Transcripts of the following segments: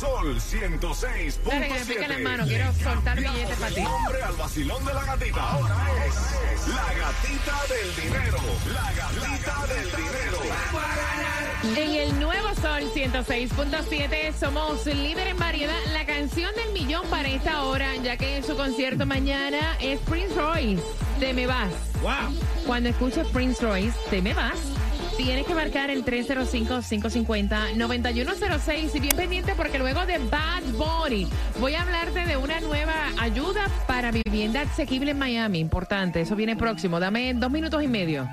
Sol 106.7. Dale, que me pique la mano, quiero soltar billetes para ti. Nombre al vacilón de la gatita. Ahora es la gatita del dinero. La gatita del dinero. En el nuevo Sol 106.7 somos líder en variedad. La canción del millón para esta hora, ya que en su concierto mañana es Prince Royce. Te me vas. Wow. Cuando escuches Prince Royce, te me vas. Tienes que marcar el 305-550-9106 y bien pendiente porque luego de Bad Bunny voy a hablarte de una nueva ayuda para vivienda asequible en Miami. Importante, eso viene próximo. Dame dos minutos y medio.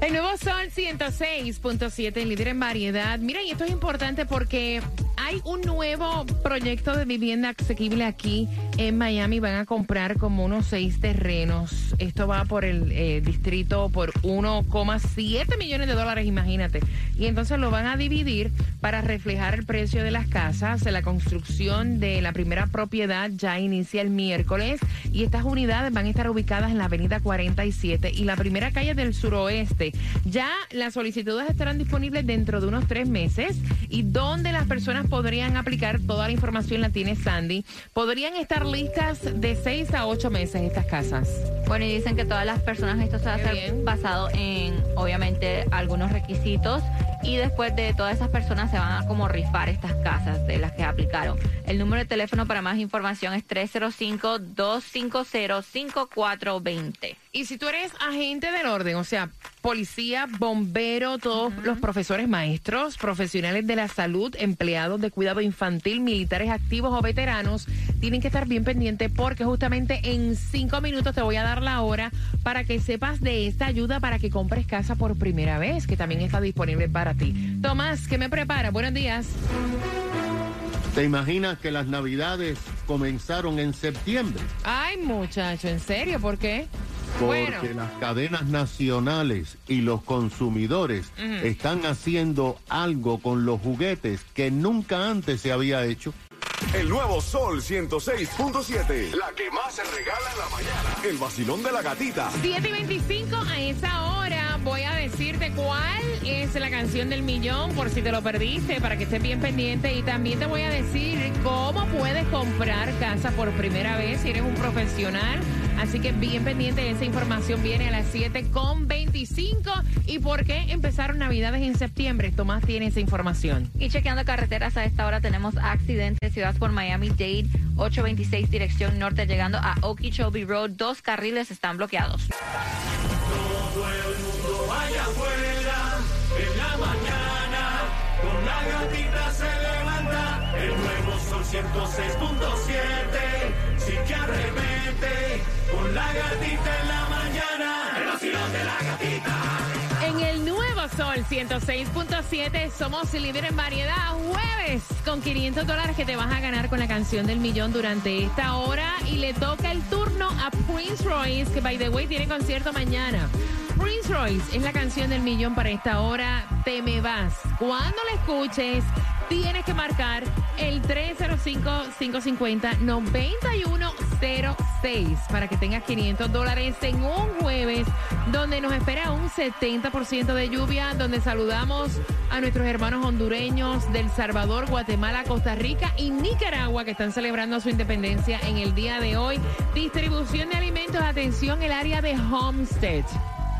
El nuevo Sol 106.7, líder en variedad. Mira, y esto es importante porque hay un nuevo proyecto de vivienda asequible aquí en Miami. Van a comprar como unos seis terrenos. Esto va por el eh, distrito por 1,7 millones de dólares, imagínate. Y entonces lo van a dividir para reflejar el precio de las casas. La construcción de la primera propiedad ya inicia el miércoles y estas unidades van a estar ubicadas en la avenida 47 y la primera calle del suroeste. Ya las solicitudes estarán disponibles dentro de unos tres meses y donde las personas podrían aplicar, toda la información la tiene Sandy, podrían estar listas de seis a ocho meses estas casas. Bueno, y dicen que todas las personas, esto se va a hacer basado en, obviamente, algunos requisitos. Y después de todas esas personas se van a como rifar estas casas de las que aplicaron. El número de teléfono para más información es 305-250-5420. Y si tú eres agente del orden, o sea, policía, bombero, todos los profesores maestros, profesionales de la salud, empleados de cuidado infantil, militares activos o veteranos, tienen que estar bien pendientes porque justamente en cinco minutos te voy a dar la hora para que sepas de esta ayuda para que compres casa por primera vez, que también está disponible para ti. Tomás, ¿qué me prepara? Buenos días. ¿Te imaginas que las navidades comenzaron en septiembre? Ay, muchacho, ¿en serio? ¿Por qué? Porque Bueno. las cadenas nacionales y los consumidores están haciendo algo con los juguetes que nunca antes se había hecho. El nuevo Sol 106.7. La que más se regala en la mañana. El vacilón de la gatita. 7 y 25 a esa hora voy a decirte cuál es la canción del millón por si te lo perdiste para que estés bien pendiente y también te voy a decir cómo puedes comprar casa por primera vez si eres un profesional. Así que bien pendiente, esa información viene a las 7 con 25 y por qué empezaron navidades en septiembre. Tomás tiene esa información. Y chequeando carreteras a esta hora tenemos accidentes. Ciudad por Miami-Dade, 826 dirección norte llegando a Okeechobee Road. Dos carriles están bloqueados. En el nuevo Sol 106.7 somos líder en variedad jueves con 500 dólares que te vas a ganar con la canción del millón durante esta hora y le toca el turno a Prince Royce que by the way tiene concierto mañana. Prince Royce es la canción del millón para esta hora. Te me vas. Cuando la escuches tienes que marcar el 305-550-9106 para que tengas 500 dólares en un jueves donde nos espera un 70% de lluvia, donde saludamos a nuestros hermanos hondureños del Salvador, Guatemala, Costa Rica y Nicaragua que están celebrando su independencia en el día de hoy. Distribución de alimentos, atención, el área de Homestead.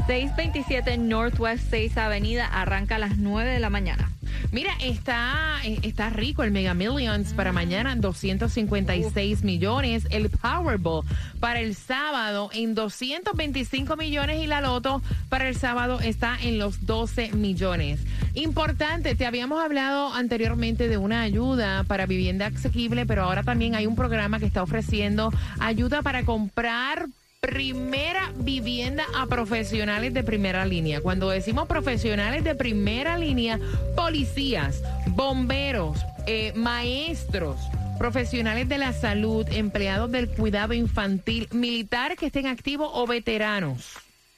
627 Northwest 6 Avenida arranca a las 9 de la mañana. Mira, está, eh, está rico el Mega Millions para mañana, 256 millones. El Powerball para el sábado en 225 millones y la Loto para el sábado está en los 12 millones. Importante, te habíamos hablado anteriormente de una ayuda para vivienda asequible, pero ahora también hay un programa que está ofreciendo ayuda para comprar primera vivienda a profesionales de primera línea. Cuando decimos profesionales de primera línea, policías, bomberos, eh, maestros, profesionales de la salud, empleados del cuidado infantil, militares que estén activos o veteranos.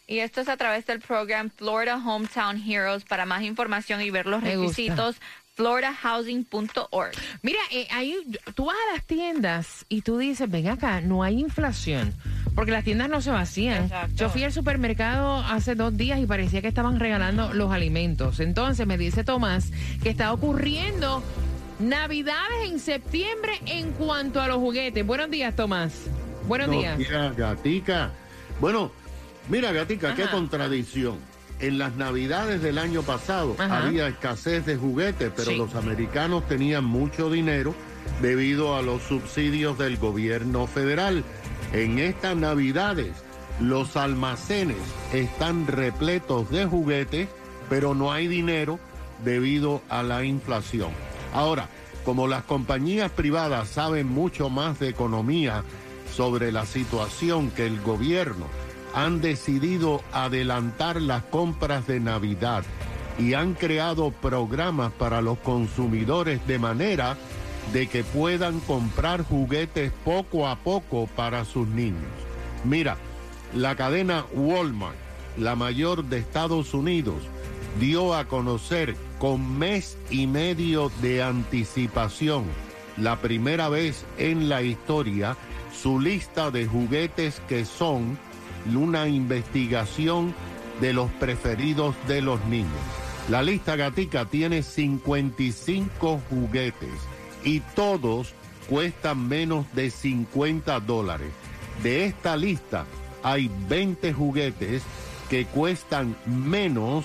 Y esto es a través del programa Florida Hometown Heroes. Para más información y ver los requisitos, floridahousing.org. Mira, eh, ahí tú vas a las tiendas y tú dices, ven acá, no hay inflación. Porque las tiendas no se vacían. Exacto. Yo fui al supermercado hace dos días y parecía que estaban regalando los alimentos. Entonces me dice Tomás que está ocurriendo Navidades en septiembre en cuanto a los juguetes. Buenos días, Tomás. Buenos No, días. mira, Gatica. Bueno, mira, Gatica, qué Ajá. contradicción. En las navidades del año pasado Ajá. había escasez de juguetes, pero Sí. los americanos tenían mucho dinero debido a los subsidios del gobierno federal. En estas navidades, los almacenes están repletos de juguetes, pero no hay dinero debido a la inflación. Ahora, como las compañías privadas saben mucho más de economía sobre la situación que el gobierno, han decidido adelantar las compras de Navidad y han creado programas para los consumidores de manera de que puedan comprar juguetes poco a poco para sus niños. Mira, la cadena Walmart, la mayor de Estados Unidos, dio a conocer con mes y medio de anticipación, la primera vez en la historia, su lista de juguetes que son una investigación de los preferidos de los niños. La lista gatica tiene 55 juguetes y todos cuestan menos de 50 dólares. De esta lista hay 20 juguetes que cuestan menos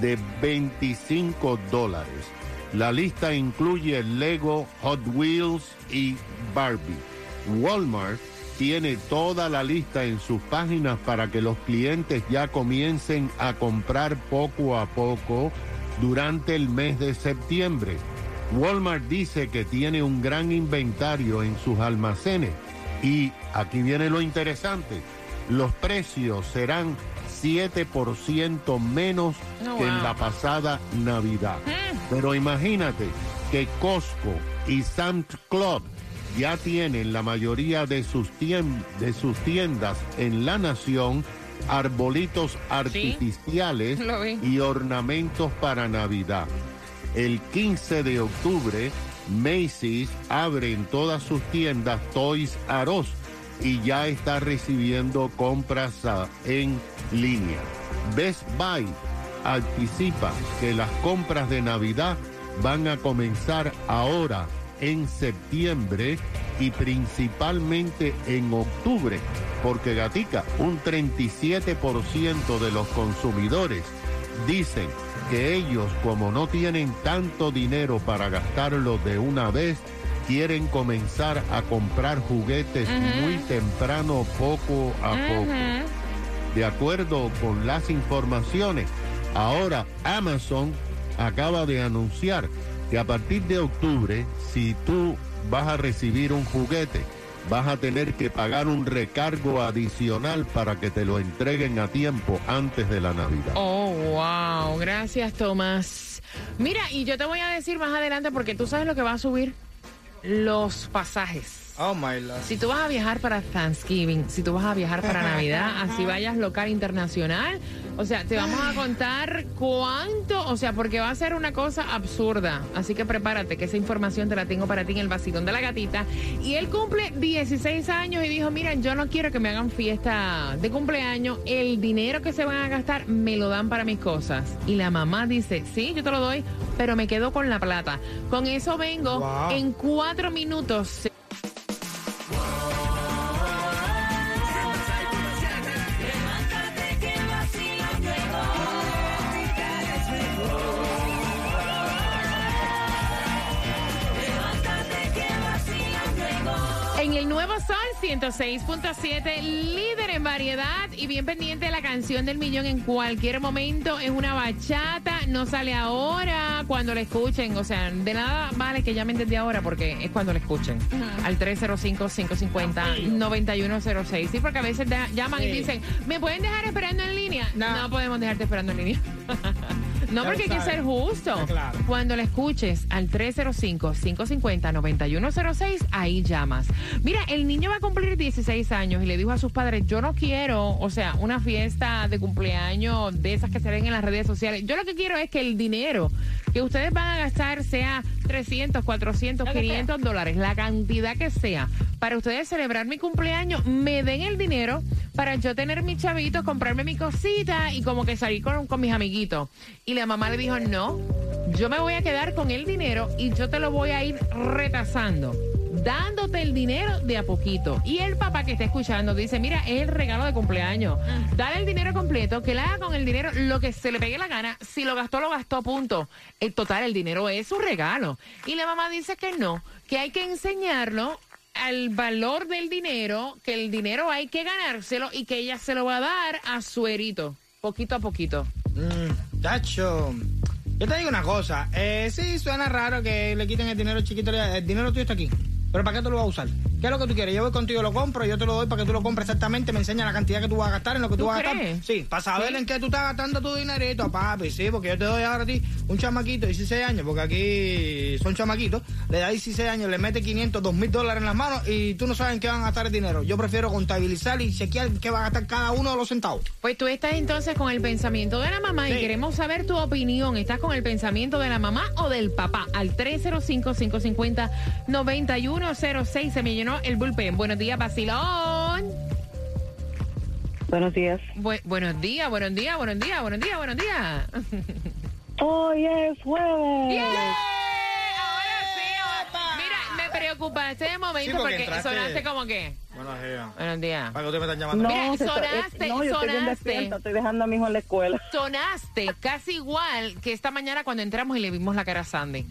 de 25 dólares. La lista incluye Lego, Hot Wheels y Barbie. Walmart tiene toda la lista en sus páginas para que los clientes ya comiencen a comprar poco a poco durante el mes de septiembre. Walmart dice que tiene un gran inventario en sus almacenes y aquí viene lo interesante, los precios serán 7% menos Oh, que en la pasada Navidad. Pero imagínate que Costco y Sam's Club ya tienen la mayoría de sus, tien- de sus tiendas en la nación arbolitos artificiales y ornamentos para Navidad. El 15 de octubre, Macy's abre en todas sus tiendas Toys R Us y ya está recibiendo compras en línea. Best Buy anticipa que las compras de Navidad van a comenzar ahora en septiembre y principalmente en octubre, porque Gatica, un 37% de los consumidores dicen que ellos, como no tienen tanto dinero para gastarlo de una vez, quieren comenzar a comprar juguetes muy temprano, poco a poco. De acuerdo con las informaciones, ahora Amazon acaba de anunciar que a partir de octubre, si tú vas a recibir un juguete, vas a tener que pagar un recargo adicional para que te lo entreguen a tiempo antes de la Navidad. Oh, wow. Gracias, Tomás. Mira, y yo te voy a decir más adelante porque tú sabes lo que va a subir los pasajes. Oh my lord. Si tú vas a viajar para Thanksgiving, si tú vas a viajar para Navidad, así vayas local internacional, o sea, te vamos a contar cuánto, o sea, porque va a ser una cosa absurda. Así que prepárate, que esa información te la tengo para ti en el vacilón de la gatita. Y él cumple 16 años y dijo, miren, yo no quiero que me hagan fiesta de cumpleaños, el dinero que se van a gastar me lo dan para mis cosas. Y la mamá dice, sí, yo te lo doy, pero me quedo con la plata. Con eso vengo Wow. en cuatro minutos. Sol 106.7, líder en variedad y bien pendiente de la canción del millón en cualquier momento. Es una bachata, no sale ahora cuando la escuchen. O sea, de nada vale que llamen desde ahora porque es cuando la escuchen. Al 305-550-9106. Sí, porque a veces llaman y dicen, ¿me pueden dejar esperando en línea? No. No, podemos dejarte esperando en línea. no, porque hay que ser justo. Ah, claro. Cuando la escuches al 305-550-9106, ahí llamas. Mira, el niño va a cumplir 16 años y le dijo a sus padres, yo no quiero, o sea, una fiesta de cumpleaños de esas que se ven en las redes sociales. Yo lo que quiero es que el dinero que ustedes van a gastar, sea 300, 400, 500 dólares, la cantidad que sea, para ustedes celebrar mi cumpleaños, me den el dinero para yo tener mis chavitos, comprarme mi cosita y como que salir con, con mis amiguitos. Y la mamá le dijo, no, yo me voy a quedar con el dinero y yo te lo voy a ir retasando dándote el dinero de a poquito. Y el papá que está escuchando dice, mira, es el regalo de cumpleaños. Dale el dinero completo, que le haga con el dinero lo que se le pegue la gana. Si lo gastó, lo gastó, punto. El total, el dinero es su regalo. Y la mamá dice que no, que hay que enseñarlo al valor del dinero, que el dinero hay que ganárselo y que ella se lo va a dar a su herito, poquito a poquito. Mm, tacho. Yo te digo una cosa, eh, sí, suena raro que le quiten el dinero chiquito, el dinero tuyo está aquí. Pero ¿para qué tú lo vas a usar? ¿Qué es lo que tú quieres? Yo voy contigo, lo compro, yo te lo doy para que tú lo compres exactamente, me enseña la cantidad que tú vas a gastar en lo que tú, ¿Tú vas a gastar. Sí, para saber en qué tú estás gastando tu dinerito, papi, sí, porque yo te doy ahora a ti un chamaquito de 16 años, porque aquí son chamaquitos, le da 16 años, le mete 500, 2 mil dólares en las manos y tú no sabes en qué van a gastar el dinero. Yo prefiero contabilizar y chequear qué va a gastar cada uno de los centavos. Pues tú estás entonces con el pensamiento de la mamá y queremos saber tu opinión. ¿Estás con el pensamiento de la mamá o del papá? Al 305-550-9106 se me llenó el bullpen. Buenos días, Basilón. Buenos días. Bu- buenos días, buenos días, buenos días, buenos días, buenos días. Hoy es jueves. ¡Yeah! Ahora sí. ahora- Mira, me preocupaste de momento Sí, porque porque entraste- sonaste como que. Bueno, días. Buenos días. Para que ustedes me están llamando. Mira, se está- sonaste, eh, no, yo estoy bien sonaste. despierta, estoy dejando a mi hijo en la escuela. Sonaste casi igual que esta mañana cuando entramos y le vimos la cara a Sandy.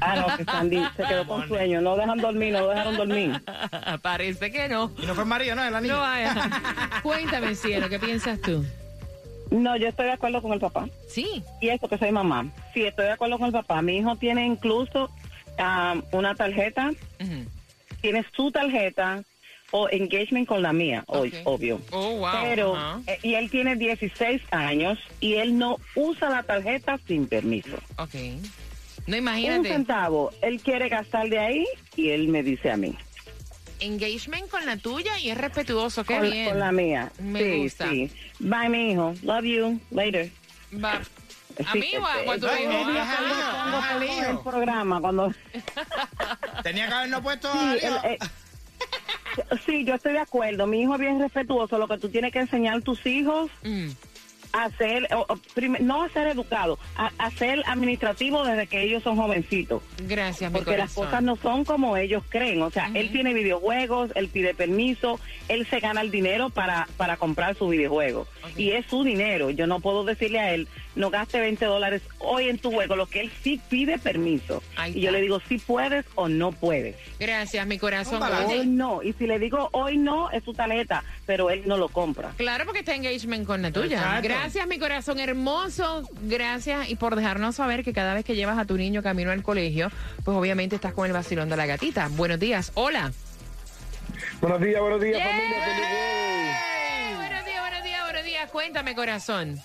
Ah, no, que Sandy se quedó con sueño. No dejan dormir, no lo dejaron dormir. Parece que no. Y no fue María, ¿no? Es la niña. No vaya. Cuéntame, cielo, ¿qué piensas tú? No, yo estoy de acuerdo con el papá. Sí. Y eso que soy mamá. Sí, estoy de acuerdo con el papá. Mi hijo tiene incluso ah, una tarjeta, Ujú. tiene su tarjeta o engagement con la mía, hoy, Ok. obvio. Oh, wow. Pero, eh, y él tiene 16 años y él no usa la tarjeta sin permiso. Ok. No Un imagínate. centavo, él quiere gastar de ahí y él me dice a mí. Engagement con la tuya y es respetuoso. Qué con, bien. con la mía. Me sí, gusta. sí. Bye, mi hijo. Love you. Later. Va. ¿A mí o a, este, o a tu hijo? el programa, cuando... Tenía que habernos puesto Sí, el- eh, sí, yo estoy de acuerdo. Mi hijo es bien respetuoso. Lo que tú tienes que enseñar a tus hijos Mm. A ser, o- o prim- no a ser educado, a, a ser administrativo desde que ellos son jovencitos. Gracias, mi Porque las cosas no son como ellos creen. O sea, él tiene videojuegos, él pide permiso, él se gana el dinero para, para comprar su videojuego. Y es su dinero. Yo no puedo decirle a él, no gaste 20 dólares hoy en tu juego, lo que él sí pide permiso. Y yo le digo, si puedes o no puedes. Gracias, mi corazón. Hoy no. Y si le digo hoy no, es su tarjeta, pero él no lo compra. Claro, porque está engagement con la tuya. Exacto. Gracias, mi corazón hermoso. Gracias y por dejarnos saber que cada vez que llevas a tu niño camino al colegio, pues obviamente estás con el vacilón de la gatita. Buenos días. Hola. Buenos días, buenos días, familia. feliz. Buenos días, buenos días, buenos días. Cuéntame, corazón.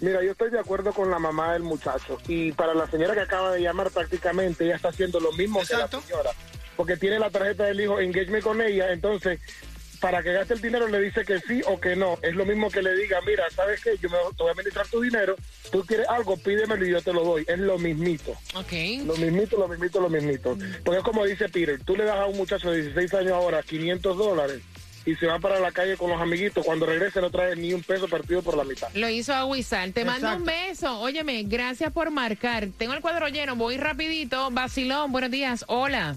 Mira, yo estoy de acuerdo con la mamá del muchacho. Y para la señora que acaba de llamar, prácticamente ella está haciendo lo mismo Exacto. que la señora. Porque tiene la tarjeta del hijo, engagement con ella. Entonces, para que gaste el dinero, le dice que sí o que no. Es lo mismo que le diga, mira, ¿sabes qué? Yo me, te voy a administrar tu dinero. Tú quieres algo, pídemelo y yo te lo doy. Es lo mismito. Ok. Lo mismito, lo mismito, lo mismito. Porque es como dice Peter, tú le das a un muchacho de 16 años ahora 500 dólares y se va para la calle con los amiguitos. Cuando regrese no trae ni un peso partido por la mitad. Lo hizo a Wizard. Te mando un beso. Óyeme, gracias por marcar. Tengo el cuadro lleno. Voy rapidito. Vacilón, buenos días. Hola.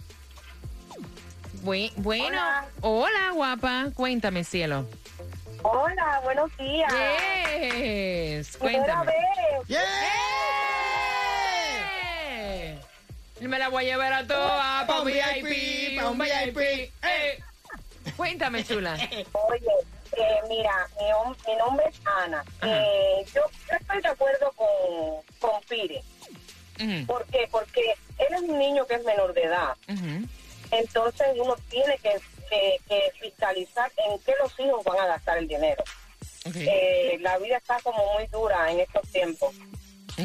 Bue- bueno. Hola. guapa. Cuéntame, cielo. Hola, buenos días. Yes. Cuéntame. Eh. Me la voy a llevar a todas pa' un VIP, pa' un VIP. Eh. Cuéntame, chula. Oye, eh, mira, mi, nom- mi nombre es Ana. Eh, yo, yo estoy de acuerdo con, con Pire. Ujú, ¿Por qué? Porque él es un niño que es menor de edad. ujú. Entonces uno tiene que, que- que fiscalizar en qué los hijos van a gastar el dinero. Eh, la vida está como muy dura en estos tiempos.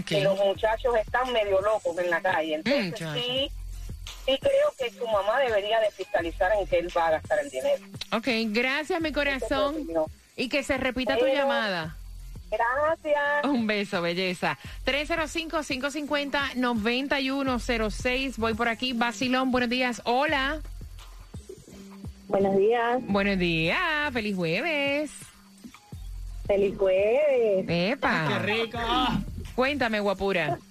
Y los muchachos están medio locos en la calle. Entonces Muchachos. sí, sí creo que su mamá debería de fiscalizar en qué él va a gastar el dinero. Ok, gracias, mi corazón. Y que se repita tu llamada. Gracias. Un beso, belleza. 305-550-9106. Voy por aquí. Basilón, buenos días. Hola. Buenos días. Buenos días. Feliz jueves. Feliz jueves. Epa. ¡Qué rico! Cuéntame, guapura.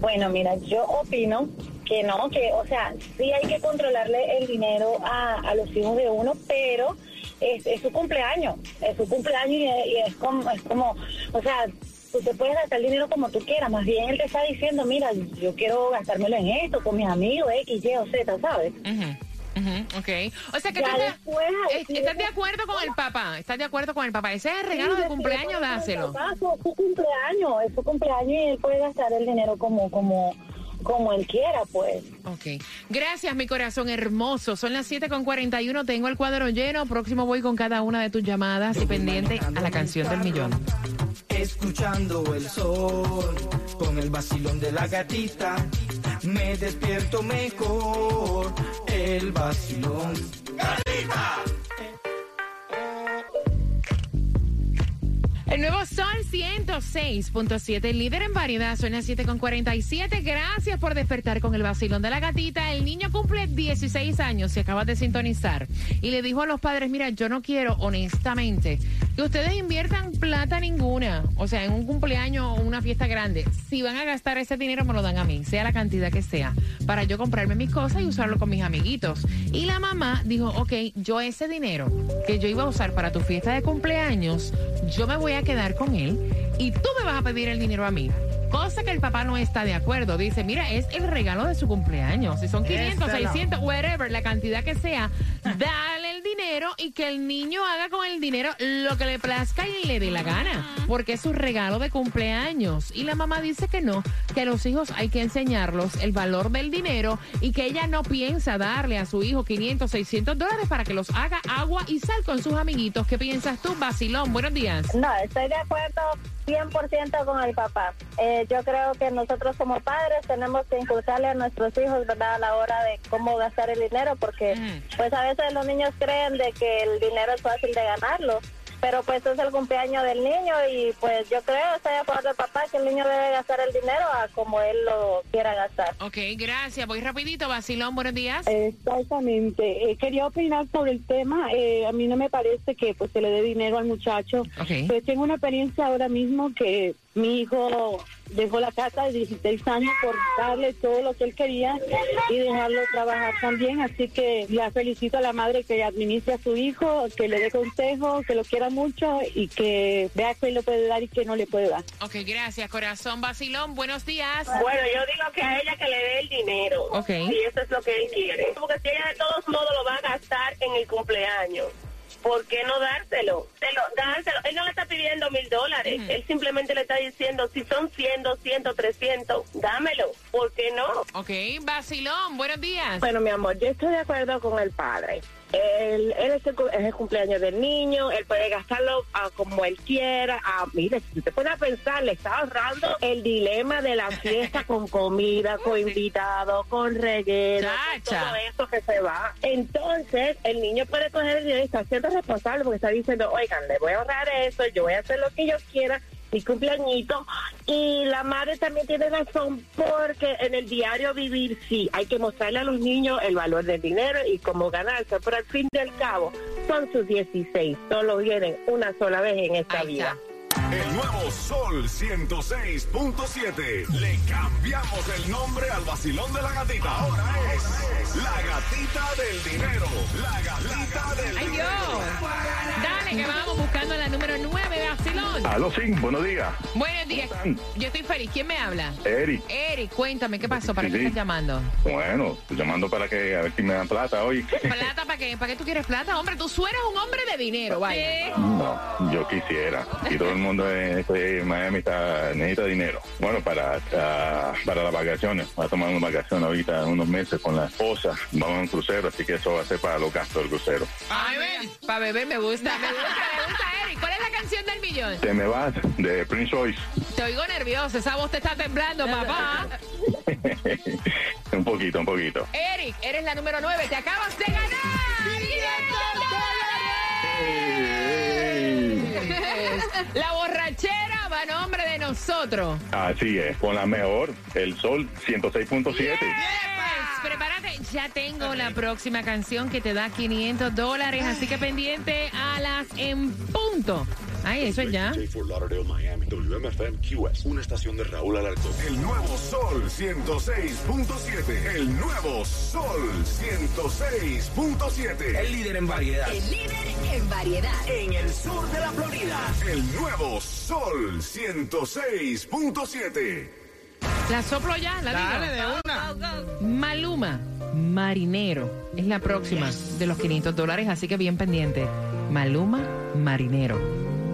Bueno, mira, yo opino que no, que, o sea, sí hay que controlarle el dinero a, a los hijos de uno, pero es, es su cumpleaños, es su cumpleaños y, es- y es, como, es como, o sea, tú te puedes gastar el dinero como tú quieras, más bien él te está diciendo, mira, yo quiero gastármelo en esto, con mis amigos, X, Y o Z, ¿sabes? Ujú, ujú, ok. O sea que tú después, si estás de acuerdo con el papá. Estás de acuerdo con el papá. Ese es el regalo Sí, de cumpleaños, dáselo. papá, Es su cumpleaños, es su cumpleaños y él puede gastar el dinero como, como, como él quiera, pues. Ok. Gracias, mi corazón hermoso. Son las 7 con 41. Tengo el cuadro lleno. Próximo voy con cada una de tus llamadas y pendiente a la canción del millón. Escuchando el sol con el vacilón de la gatita, me despierto mejor. El vacilón. El nuevo Sol 106.7, líder en variedad, suena 7 con 47. Gracias por despertar con el vacilón de la gatita. El niño cumple 16 años, se acabas de sintonizar. Y le dijo a los padres, mira, yo no quiero, honestamente, que ustedes inviertan plata ninguna. O sea, en un cumpleaños o una fiesta grande. Si van a gastar ese dinero, me lo dan a mí, sea la cantidad que sea, para yo comprarme mis cosas y usarlo con mis amiguitos. Y la mamá dijo, ok, yo ese dinero que yo iba a usar para tu fiesta de cumpleaños, yo me voy a quedar con él y tú me vas a pedir el dinero a mí. Cosa que el papá no está de acuerdo. Dice, mira, es el regalo de su cumpleaños. Si son 500, Esa es la- 600, whatever, la cantidad que sea, dale el dinero y que el niño haga con el dinero lo que le plazca y le dé la gana. Porque es su regalo de cumpleaños. Y la mamá dice que no, que a los hijos hay que enseñarlos el valor del dinero y que ella no piensa darle a su hijo 500, 600 dólares para que los haga agua y sal con sus amiguitos. ¿Qué piensas tú, Basilón? Buenos días. No, estoy de acuerdo 100% con el papá. Eh, yo creo que nosotros como padres tenemos que inculcarle a nuestros hijos, ¿verdad?, a la hora de cómo gastar el dinero, porque Mm. pues a veces los niños creen de que el dinero es fácil de ganarlo. Pero pues es el cumpleaños del niño y pues yo creo, estoy de acuerdo papá, que el niño debe gastar el dinero a como él lo quiera gastar. Ok, gracias. Voy rapidito, Basilón. Buenos días. Exactamente. Eh, quería opinar sobre el tema. Eh, a mí no me parece que pues se le dé dinero al muchacho. Ok. Pues tengo una experiencia ahora mismo que mi hijo dejó la casa de 16 años por darle todo lo que él quería y dejarlo trabajar también. Así que la felicito a la madre que administre a su hijo, que le dé consejo, que lo quiera mucho y que vea que le puede dar y que no le puede dar. Ok, gracias, corazón. Basilón, buenos días. Bueno, yo digo que a ella que le dé el dinero. Ok. Si eso es lo que él quiere. Porque si ella de todos modos lo va a gastar en el cumpleaños. ¿Por qué no dárselo? Se lo- dárselo. Él no le está pidiendo mil dólares. Él simplemente le está diciendo, si son 100, 200, 300, dámelo. ¿Por qué no? Ok, Basilón, buenos días. Bueno, mi amor, yo estoy de acuerdo con el padre. Él, él es, el, es el cumpleaños del niño, él puede gastarlo ah, como él quiera. Ah, mire, si usted puede pensar, le está ahorrando el dilema de la fiesta con comida, con invitados, con reguero, con todo eso que se va. Entonces, el niño puede coger el dinero y está siendo responsable porque está diciendo, oigan, le voy a ahorrar eso, yo voy a hacer lo que yo quiera mi cumpleañito y la madre también tiene razón porque en el diario vivir sí hay que mostrarle a los niños el valor del dinero y cómo ganarse pero al fin y al cabo son sus 16 solo vienen una sola vez en esta vida. El nuevo Sol 106.7. Le cambiamos el nombre al vacilón de la gatita. Ahora es la gatita del dinero. La gatita del ¡Ay, dinero. Dios! Dale, que vamos buscando la número 9, Basilón. Aló, sí, buenos días. Buenos días. Yo estoy feliz. ¿Quién me habla? Eric. Eric, cuéntame, ¿qué pasó? ¿Para Sí, qué sí. estás llamando? Bueno, estoy llamando para que a ver si me dan plata hoy. ¿Plata para qué? ¿Para qué tú quieres plata? Hombre, tú suenas un hombre de dinero, vaya. No, yo quisiera. Y todo el mundo en este Miami está, necesita dinero. Bueno, para, para las vacaciones. Voy a tomar una vacación ahorita, unos meses con la esposa. Vamos a un crucero, así que eso va a ser para los gastos del crucero. Para beber. Para beber me gusta, me gusta, me gusta, Eric. ¿Cuál es la canción del millón? Te me vas de Prince Royce. Te oigo nervioso, esa voz te está temblando, papá. un poquito, un poquito. Eric, eres la número 9, te acabas de ganar. 500 dólares. La borrachera va a nombre de nosotros. Así es, con la mejor, el Sol 106.7. Yes. Prepárate, ya tengo la próxima canción que te da 500 dólares, así que pendiente a las en punto. Ay, eso es ya. Fort Lauderdale, Miami. WMFM QS. Una estación de Raúl Alarcón. El nuevo Sol 106.7. El nuevo Sol 106.7. El líder en variedad. El líder en variedad. En el sur de la Florida. El nuevo Sol 106.7. La soplo ya, la Dale, digo. de una. Maluma, Marinero, es la próxima de los 500 dólares, así que bien pendiente. Maluma, Marinero.